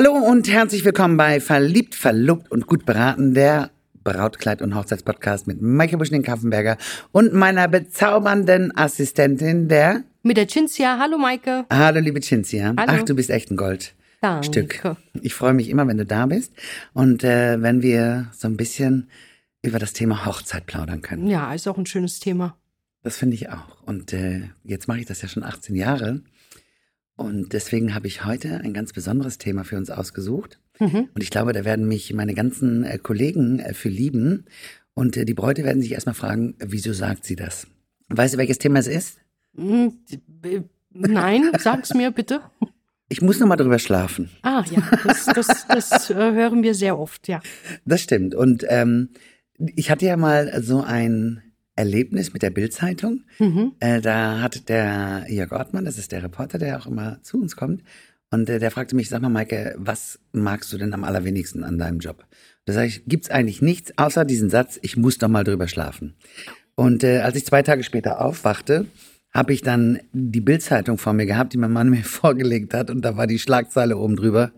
Hallo und herzlich willkommen bei Verliebt, Verlobt und gut beraten, der Brautkleid- und Hochzeitspodcast mit Maike Buschning-Kaffenberger und meiner bezaubernden Assistentin, der... Mit der Cinzia. Hallo, Maike. Hallo, liebe Cinzia. Hallo. Ach, du bist echt ein Goldstück. Danke. Ich freue mich immer, wenn du da bist und äh, wenn wir so ein bisschen über das Thema Hochzeit plaudern können. Ja, ist auch ein schönes Thema. Das finde ich auch. Und äh, jetzt mache ich das ja schon 18 Jahre. Und deswegen habe ich heute ein ganz besonderes Thema für uns ausgesucht. Mhm. Und ich glaube, da werden mich meine ganzen äh, Kollegen äh, für lieben. Und äh, die Bräute werden sich erstmal fragen, wieso sagt sie das? Weißt du, welches Thema es ist? Hm, äh, Nein, sag's mir bitte. Ich muss noch mal drüber schlafen. Ah, ja, das, das, das äh, hören wir sehr oft, ja. Das stimmt. Und ähm, ich hatte ja mal so ein Erlebnis mit der Bildzeitung. Mhm. Äh, da hat der Jörg Ortmann, das ist der Reporter, der auch immer zu uns kommt, und äh, der fragte mich, sag mal, Maike, was magst du denn am allerwenigsten an deinem Job? Da sage ich, gibt's eigentlich nichts außer diesen Satz, ich muss doch mal drüber schlafen. Und äh, als ich zwei Tage später aufwachte, habe ich dann die Bildzeitung vor mir gehabt, die mein Mann mir vorgelegt hat, und da war die Schlagzeile oben drüber.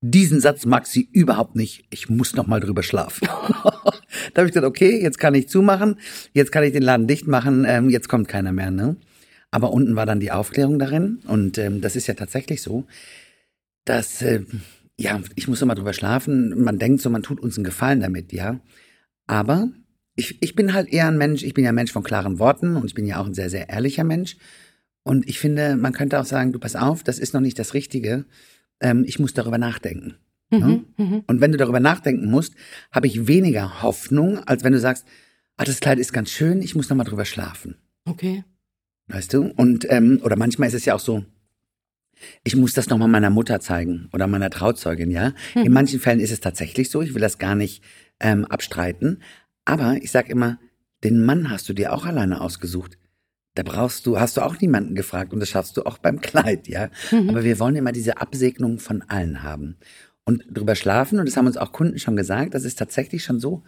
Diesen Satz mag sie überhaupt nicht. Ich muss noch mal drüber schlafen. da habe ich gesagt, okay, jetzt kann ich zumachen, jetzt kann ich den Laden dicht machen, ähm, jetzt kommt keiner mehr. Ne? Aber unten war dann die Aufklärung darin und ähm, das ist ja tatsächlich so, dass äh, ja, ich muss noch mal drüber schlafen. Man denkt so, man tut uns einen Gefallen damit, ja. Aber ich, ich bin halt eher ein Mensch, ich bin ja ein Mensch von klaren Worten und ich bin ja auch ein sehr, sehr ehrlicher Mensch. Und ich finde, man könnte auch sagen, du pass auf, das ist noch nicht das Richtige. Ähm, ich muss darüber nachdenken. Ne? Mhm. Mhm. Und wenn du darüber nachdenken musst, habe ich weniger Hoffnung, als wenn du sagst, ah, das Kleid ist ganz schön, ich muss noch mal drüber schlafen. Okay. Weißt du? Und ähm, oder manchmal ist es ja auch so, ich muss das noch mal meiner Mutter zeigen oder meiner Trauzeugin, ja. Mhm. In manchen Fällen ist es tatsächlich so. Ich will das gar nicht ähm, abstreiten. Aber ich sag immer, den Mann hast du dir auch alleine ausgesucht. Da brauchst du, hast du auch niemanden gefragt und das schaffst du auch beim Kleid, ja. Mhm. Aber wir wollen immer diese Absegnung von allen haben. Und drüber schlafen, und das haben uns auch Kunden schon gesagt, das ist tatsächlich schon so,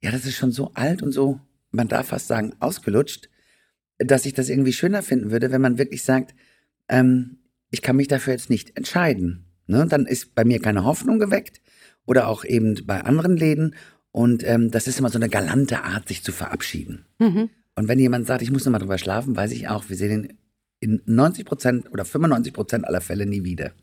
ja, das ist schon so alt und so, man darf fast sagen, ausgelutscht, dass ich das irgendwie schöner finden würde, wenn man wirklich sagt, ähm, ich kann mich dafür jetzt nicht entscheiden. Ne? Dann ist bei mir keine Hoffnung geweckt oder auch eben bei anderen Läden. Und ähm, das ist immer so eine galante Art, sich zu verabschieden. Mhm. Und wenn jemand sagt, ich muss noch mal drüber schlafen, weiß ich auch, wir sehen ihn in 90 Prozent oder 95 Prozent aller Fälle nie wieder.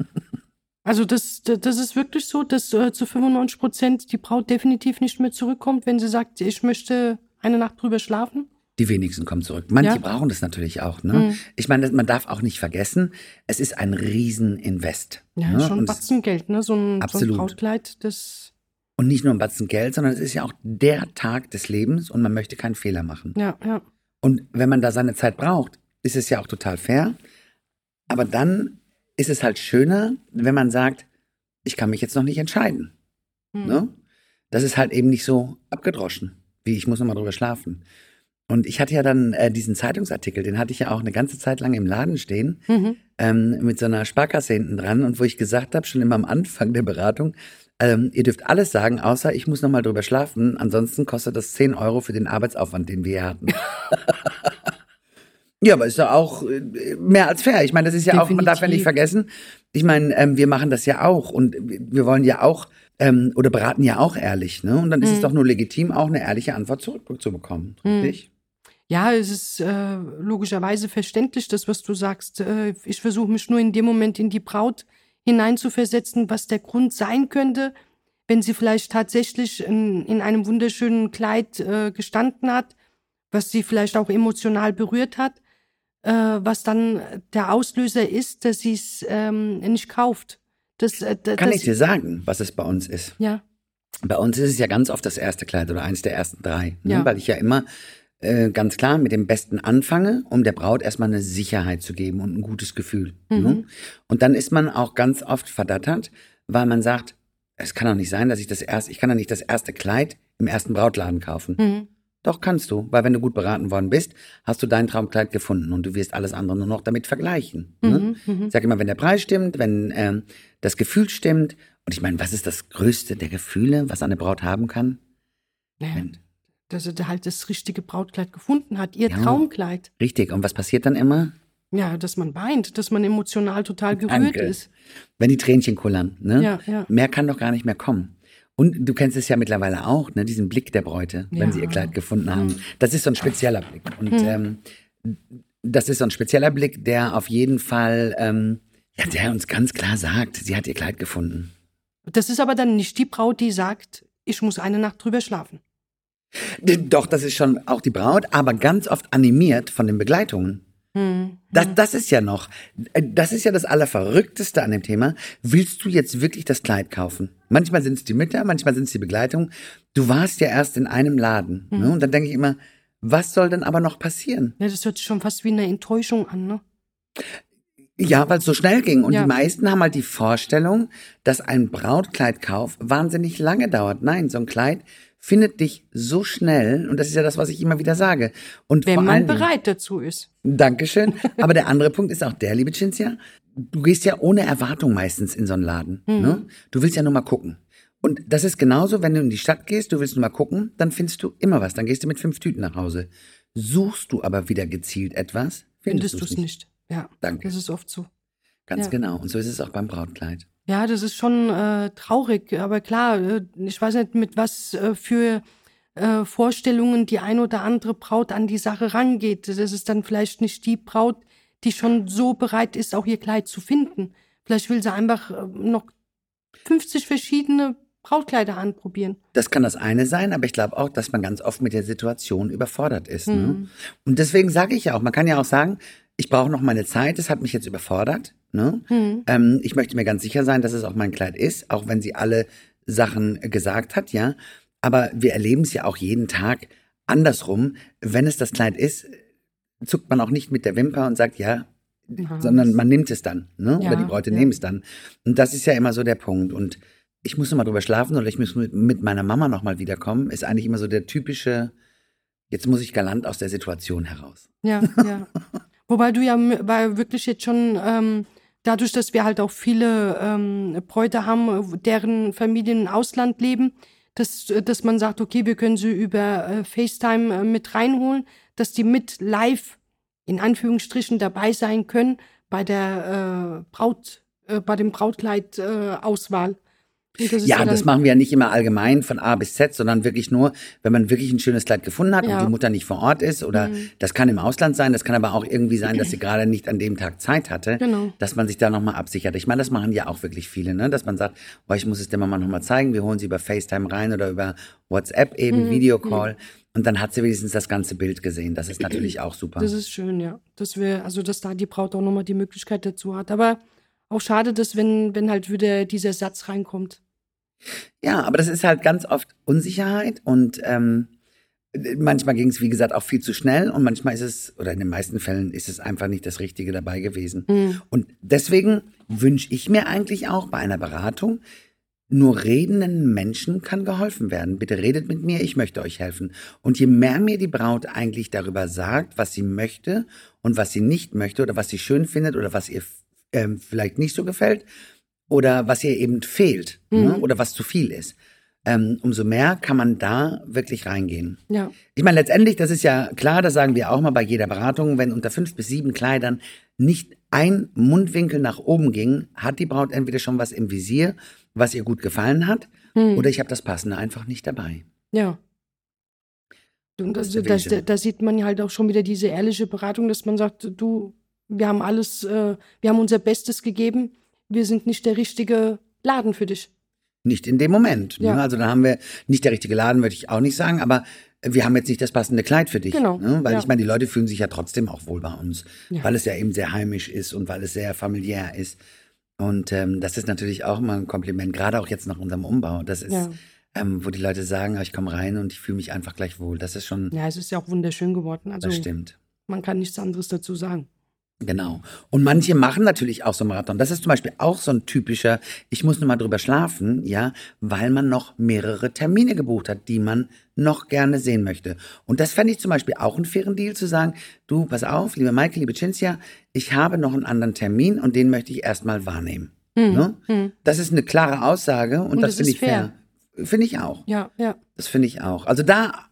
Also das, das ist wirklich so, dass äh, zu 95 Prozent die Braut definitiv nicht mehr zurückkommt, wenn sie sagt, ich möchte eine Nacht drüber schlafen. Die wenigsten kommen zurück. Manche Ja. brauchen das natürlich auch. Ne? Mhm. Ich meine, man darf auch nicht vergessen, es ist ein Rieseninvest. Ja, ne? schon ein Batzen Geld, ne? So ein, so ein Absolut. Brautkleid, das, Und nicht nur ein Batzen Geld, sondern es ist ja auch der Tag des Lebens und man möchte keinen Fehler machen. ja, ja. Und wenn man da seine Zeit braucht, ist es ja auch total fair. Aber dann ist es halt schöner, wenn man sagt, ich kann mich jetzt noch nicht entscheiden. Mhm. Ne? Das ist halt eben nicht so abgedroschen, wie ich muss noch mal drüber schlafen. Und ich hatte ja dann äh, diesen Zeitungsartikel, den hatte ich ja auch eine ganze Zeit lang im Laden stehen, Mhm. ähm, mit so einer Sparkasse hinten dran und wo ich gesagt habe, schon immer am Anfang der Beratung, ähm, ihr dürft alles sagen, außer ich muss noch mal drüber schlafen, ansonsten kostet das 10 Euro für den Arbeitsaufwand, den wir hier hatten. ja, aber ist ja auch äh, mehr als fair. Ich meine, das ist ja auch, man darf ja nicht Definitiv. vergessen, ich meine, ähm, wir machen das ja auch und wir wollen ja auch ähm, oder beraten ja auch ehrlich, ne? Und dann ist es Mhm. doch nur legitim, auch eine ehrliche Antwort zurückzubekommen, Mhm. richtig? Ja, es ist äh, logischerweise verständlich, das, was du sagst. Äh, ich versuche mich nur in dem Moment in die Braut hineinzuversetzen, was der Grund sein könnte, wenn sie vielleicht tatsächlich in, in einem wunderschönen Kleid äh, gestanden hat, was sie vielleicht auch emotional berührt hat, äh, was dann der Auslöser ist, dass sie es ähm, nicht kauft. Das, äh, Kann das, ich dir sagen, was es bei uns ist? Ja. Bei uns ist es ja ganz oft das erste Kleid oder eins der ersten drei, ne? Ja. weil ich ja immer äh, ganz klar mit dem Besten anfange, um der Braut erstmal eine Sicherheit zu geben und ein gutes Gefühl. Mhm. Ne? Und dann ist man auch ganz oft verdattert, weil man sagt, es kann doch nicht sein, dass ich das erste, ich kann doch nicht das erste Kleid im ersten Brautladen kaufen. Mhm. Doch kannst du, weil wenn du gut beraten worden bist, hast du dein Traumkleid gefunden und du wirst alles andere nur noch damit vergleichen. Ne? Mhm. Mhm. Ich sag immer, wenn der Preis stimmt, wenn ähm, das Gefühl stimmt. Und ich meine, was ist das Größte der Gefühle, was eine Braut haben kann? Ja, Wenn, dass er halt das richtige Brautkleid gefunden hat, ihr Ja. Traumkleid. richtig. Und was passiert dann immer? Ja, dass man weint, dass man emotional total gerührt Danke. ist. Wenn die Tränchen kullern, ne? Ja, ja. Mehr kann doch gar nicht mehr kommen. Und du kennst es ja mittlerweile auch, ne, diesen Blick der Bräute, wenn Ja. Hm. sie ihr Kleid gefunden haben. Das ist so ein spezieller Blick. Und ähm, das ist so ein spezieller Blick, der auf jeden Fall, ähm, ja, der uns ganz klar sagt, sie hat ihr Kleid gefunden. Das ist aber dann nicht die Braut, die sagt, ich muss eine Nacht drüber schlafen. Doch, das ist schon auch die Braut, aber ganz oft animiert von den Begleitungen. Hm. Das, das ist ja noch, das ist ja das Allerverrückteste an dem Thema. Willst du jetzt wirklich das Kleid kaufen? Manchmal sind es die Mütter, manchmal sind es die Begleitung. Du warst ja erst in einem Laden. Ne? Und dann denke ich immer, was soll denn aber noch passieren? Ja, das hört sich schon fast wie eine Enttäuschung an, ne? Ja, weil es so schnell ging. Und Ja. die meisten haben halt die Vorstellung, dass ein Brautkleidkauf wahnsinnig lange dauert. Nein, so ein Kleid findet dich so schnell. Und das ist ja das, was ich immer wieder sage. Und Wenn vor man allen Dingen- bereit dazu ist. Dankeschön. Aber der andere Punkt ist auch der, liebe Cinzia, du gehst ja ohne Erwartung meistens in so einen Laden. Ne? Du willst ja nur mal gucken. Und das ist genauso, wenn du in die Stadt gehst, du willst nur mal gucken, dann findest du immer was. Dann gehst du mit fünf Tüten nach Hause. Suchst du aber wieder gezielt etwas, Findest du's du es nicht. Ja, Danke. das ist oft so. Ganz Ja. genau. Und so ist es auch beim Brautkleid. Ja, das ist schon äh, traurig, aber klar, äh, ich weiß nicht, mit was äh, für äh, Vorstellungen die ein oder andere Braut an die Sache rangeht. Das ist dann vielleicht nicht die Braut, die schon so bereit ist, auch ihr Kleid zu finden. Vielleicht will sie einfach äh, noch 50 verschiedene Brautkleider anprobieren. Das kann das eine sein, aber ich glaube auch, dass man ganz oft mit der Situation überfordert ist. Mhm. Ne? Und deswegen sage ich ja auch, man kann ja auch sagen, ich brauche noch meine Zeit, es hat mich jetzt überfordert. Ne? Mhm. Ähm, ich möchte mir ganz sicher sein, dass es auch mein Kleid ist, auch wenn sie alle Sachen gesagt hat, ja. Aber wir erleben es ja auch jeden Tag andersrum. Wenn es das Kleid ist, zuckt man auch nicht mit der Wimper und sagt, ja, Ja, sondern man nimmt es dann, ne? Ja, Oder die Bräute ja. nehmen es dann. Und das ist ja immer so der Punkt. Und ich muss noch mal drüber schlafen oder ich muss mit, meiner Mama noch mal wiederkommen, ist eigentlich immer so der typische, jetzt muss ich galant aus der Situation heraus. Ja, ja. Wobei du ja wirklich jetzt schon ähm, dadurch, dass wir halt auch viele ähm, Bräute haben, deren Familien im Ausland leben, dass, dass man sagt, okay, wir können sie über äh, FaceTime äh, mit reinholen, dass die mit live in Anführungsstrichen dabei sein können bei der äh, Braut, äh, bei dem Brautkleid-Auswahl. Äh, Auswahl. Das Ja, das machen wir ja nicht immer allgemein von A bis Z, sondern wirklich nur, wenn man wirklich ein schönes Kleid gefunden hat Ja. und die Mutter nicht vor Ort ist oder Mhm. das kann im Ausland sein, das kann aber auch irgendwie sein, dass sie gerade nicht an dem Tag Zeit hatte, Genau. dass man sich da nochmal absichert. Ich meine, das machen ja auch wirklich viele, ne? dass man sagt, oh, ich muss es der Mama nochmal zeigen, wir holen sie über FaceTime rein oder über WhatsApp Mhm. eben, Videocall und dann hat sie wenigstens das ganze Bild gesehen. Das ist natürlich auch super. Das ist schön, ja. Dass wir, also dass da die Braut auch nochmal die Möglichkeit dazu hat. Aber auch schade, dass wenn, wenn halt wieder dieser Satz reinkommt. Ja, aber das ist halt ganz oft Unsicherheit und ähm, manchmal ging es, wie gesagt, auch viel zu schnell und manchmal ist es, oder in den meisten Fällen ist es einfach nicht das Richtige dabei gewesen. Und deswegen wünsche ich mir eigentlich auch bei einer Beratung, nur redenden Menschen kann geholfen werden. Bitte redet mit mir, ich möchte euch helfen. Und je mehr mir die Braut eigentlich darüber sagt, was sie möchte und was sie nicht möchte oder was sie schön findet oder was ihr ähm, vielleicht nicht so gefällt oder was ihr eben fehlt ne? oder was zu viel ist, ähm, umso mehr kann man da wirklich reingehen. Ja. Ich meine, letztendlich, das ist ja klar, das sagen wir auch mal bei jeder Beratung, wenn unter fünf bis sieben Kleidern nicht ein Mundwinkel nach oben ging, hat die Braut entweder schon was im Visier, was ihr gut gefallen hat, Hm. oder ich habe das Passende einfach nicht dabei. Ja. Und Das also, das, Weg, ja. da sieht man halt auch schon wieder diese ehrliche Beratung, dass man sagt, du, wir haben alles, äh, wir haben unser Bestes gegeben, wir sind nicht der richtige Laden für dich. Nicht in dem Moment. Ja. Ne? Also dann haben wir nicht der richtige Laden, würde ich auch nicht sagen, aber wir haben jetzt nicht das passende Kleid für dich. Genau, Ne? Weil ja. ich meine, die Leute fühlen sich ja trotzdem auch wohl bei uns, Ja. weil es ja eben sehr heimisch ist und weil es sehr familiär ist. Und ähm, das ist natürlich auch immer ein Kompliment, gerade auch jetzt nach unserem Umbau. Das ist, Ja. ähm, wo die Leute sagen, ich komme rein und ich fühle mich einfach gleich wohl. Das ist schon, Ja, es ist ja auch wunderschön geworden. Also das stimmt. man kann nichts anderes dazu sagen. Genau. Und manche machen natürlich auch so einen Marathon. Das ist zum Beispiel auch so ein typischer, ich muss nur mal drüber schlafen, ja, weil man noch mehrere Termine gebucht hat, die man noch gerne sehen möchte. Und das fände ich zum Beispiel auch einen fairen Deal zu sagen, du, pass auf, liebe Maike, liebe Cinzia, ich habe noch einen anderen Termin und den möchte ich erstmal wahrnehmen. Ne? Das ist eine klare Aussage und, Und das das finde ich fair. Finde ich auch. Ja, ja. Das finde ich auch. Also da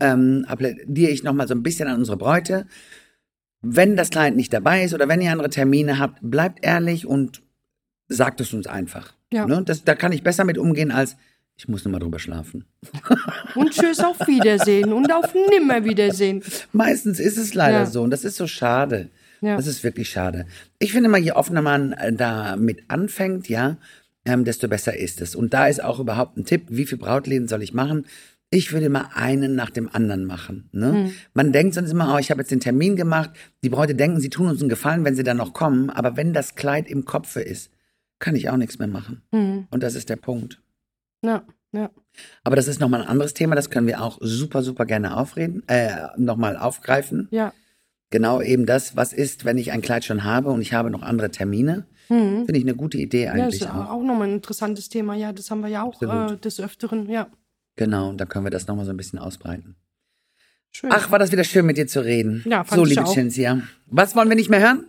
ähm, appelliere ich nochmal so ein bisschen an unsere Bräute. Wenn das Kleid nicht dabei ist oder wenn ihr andere Termine habt, bleibt ehrlich und sagt es uns einfach. Ja. Ne? Das, da kann ich besser mit umgehen als ich muss noch mal drüber schlafen. Und tschüss auf Wiedersehen und auf Nimmerwiedersehen. Meistens ist es leider Ja. so und das ist so schade. Ja. Das ist wirklich schade. Ich finde mal, je offener man äh, damit anfängt, ja, ähm, desto besser ist es. Und da ist auch überhaupt ein Tipp, wie viele Brautläden soll ich machen? Ich würde mal einen nach dem anderen machen. Ne? Hm. Man denkt sonst immer, oh, ich habe jetzt den Termin gemacht. Die Bräute denken, sie tun uns einen Gefallen, wenn sie dann noch kommen. Aber wenn das Kleid im Kopfe ist, kann ich auch nichts mehr machen. Hm. Und das ist der Punkt. Ja, ja. Aber das ist nochmal ein anderes Thema, das können wir auch super, super gerne aufreden, äh, nochmal aufgreifen. Ja. Genau eben das, was ist, wenn ich ein Kleid schon habe und ich habe noch andere Termine. Hm. Finde ich eine gute Idee Ja, das eigentlich ist auch. auch nochmal ein interessantes Thema. Ja, das haben wir ja auch äh, des Öfteren. Ja, Genau, und da können wir das nochmal so ein bisschen ausbreiten. schön. Ach, war das wieder schön mit dir zu reden. Ja, fand so, ich liebe auch. Cinzia. Was wollen wir nicht mehr hören?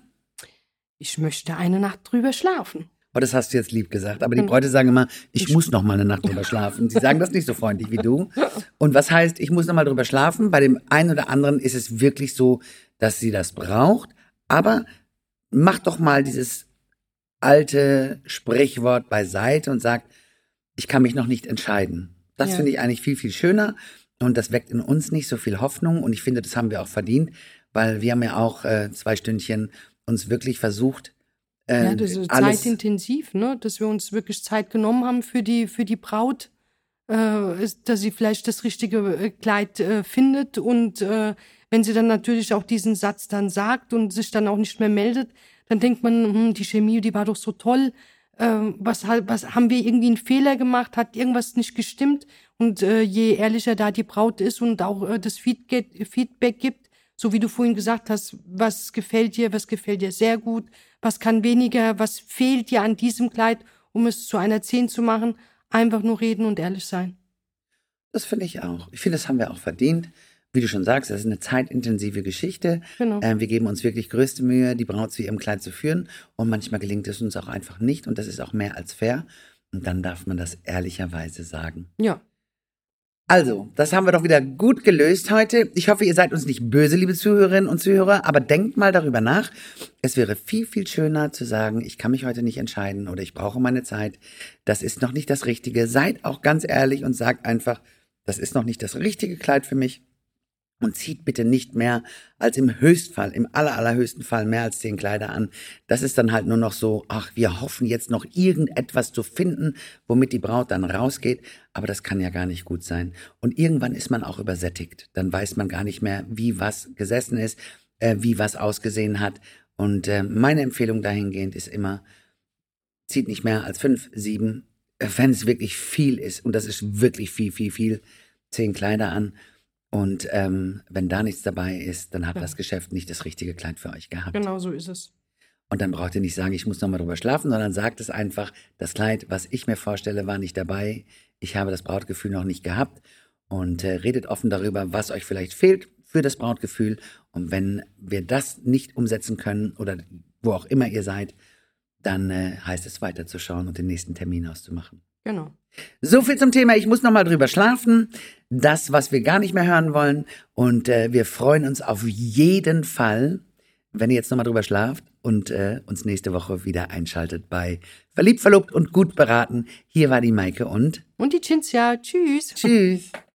Ich möchte eine Nacht drüber schlafen. Oh, das hast du jetzt lieb gesagt. Aber die Hm. Bräute sagen immer, ich muss noch mal eine Nacht drüber schlafen. Sie sagen das nicht so freundlich wie du. Und was heißt, ich muss noch mal drüber schlafen? Bei dem einen oder anderen ist es wirklich so, dass sie das braucht. Aber mach doch mal dieses alte Sprichwort beiseite und sagt, ich kann mich noch nicht entscheiden. Das Ja. finde ich eigentlich viel, viel schöner. Und das weckt in uns nicht so viel Hoffnung. Und ich finde, das haben wir auch verdient, weil wir haben ja auch äh, zwei Stündchen uns wirklich versucht, äh, Ja, das ist alles, zeitintensiv, ne? Dass wir uns wirklich Zeit genommen haben für die, für die Braut, äh, ist, dass sie vielleicht das richtige äh, Kleid äh, findet und äh, wenn sie dann natürlich auch diesen Satz dann sagt und sich dann auch nicht mehr meldet, dann denkt man, hm, die Chemie, die war doch so toll. Äh, was, was haben wir irgendwie einen Fehler gemacht? Hat irgendwas nicht gestimmt? Und äh, je ehrlicher da die Braut ist und auch äh, das Feedback, Feedback gibt, so wie du vorhin gesagt hast, was gefällt dir, was gefällt dir sehr gut, was kann weniger, was fehlt dir an diesem Kleid, um es zu einer 10 zu machen, einfach nur reden und ehrlich sein. Das finde ich auch. Ich finde, das haben wir auch verdient. Wie du schon sagst, das ist eine zeitintensive Geschichte. Genau. Ähm, wir geben uns wirklich größte Mühe, die Braut zu ihrem Kleid zu führen. Und manchmal gelingt es uns auch einfach nicht. Und das ist auch mehr als fair. Und dann darf man das ehrlicherweise sagen. Ja, Also, das haben wir doch wieder gut gelöst heute. Ich hoffe, ihr seid uns nicht böse, liebe Zuhörerinnen und Zuhörer, aber denkt mal darüber nach. Es wäre viel, viel schöner zu sagen, ich kann mich heute nicht entscheiden oder ich brauche meine Zeit. Das ist noch nicht das Richtige. Seid auch ganz ehrlich und sagt einfach, das ist noch nicht das richtige Kleid für mich. Und zieht bitte nicht mehr als im Höchstfall, im aller, allerhöchsten Fall mehr als zehn Kleider an. Das ist dann halt nur noch so, ach, wir hoffen jetzt noch irgendetwas zu finden, womit die Braut dann rausgeht. Aber das kann ja gar nicht gut sein. Und irgendwann ist man auch übersättigt. Dann weiß man gar nicht mehr, wie was gesessen ist, äh, wie was ausgesehen hat. Und äh, meine Empfehlung dahingehend ist immer, zieht nicht mehr als fünf, sieben, äh, wenn es wirklich viel ist. Und das ist wirklich viel, viel, viel, zehn Kleider an. Und ähm, wenn da nichts dabei ist, dann hat Ja. das Geschäft nicht das richtige Kleid für euch gehabt. genau so ist es. Und dann braucht ihr nicht sagen, ich muss nochmal drüber schlafen, sondern sagt es einfach, das Kleid, was ich mir vorstelle, war nicht dabei. Ich habe das Brautgefühl noch nicht gehabt. Und äh, redet offen darüber, was euch vielleicht fehlt für das Brautgefühl. Und wenn wir das nicht umsetzen können oder wo auch immer ihr seid, dann äh, heißt es weiterzuschauen und den nächsten Termin auszumachen. Genau. So viel zum Thema. Ich muss noch mal drüber schlafen. Das, was wir gar nicht mehr hören wollen. Und äh, wir freuen uns auf jeden Fall, wenn ihr jetzt noch mal drüber schlaft und äh, uns nächste Woche wieder einschaltet bei Verliebt, Verlobt und Gut beraten. Hier war die Maike und Und die Cinzia, tschüss. tschüss.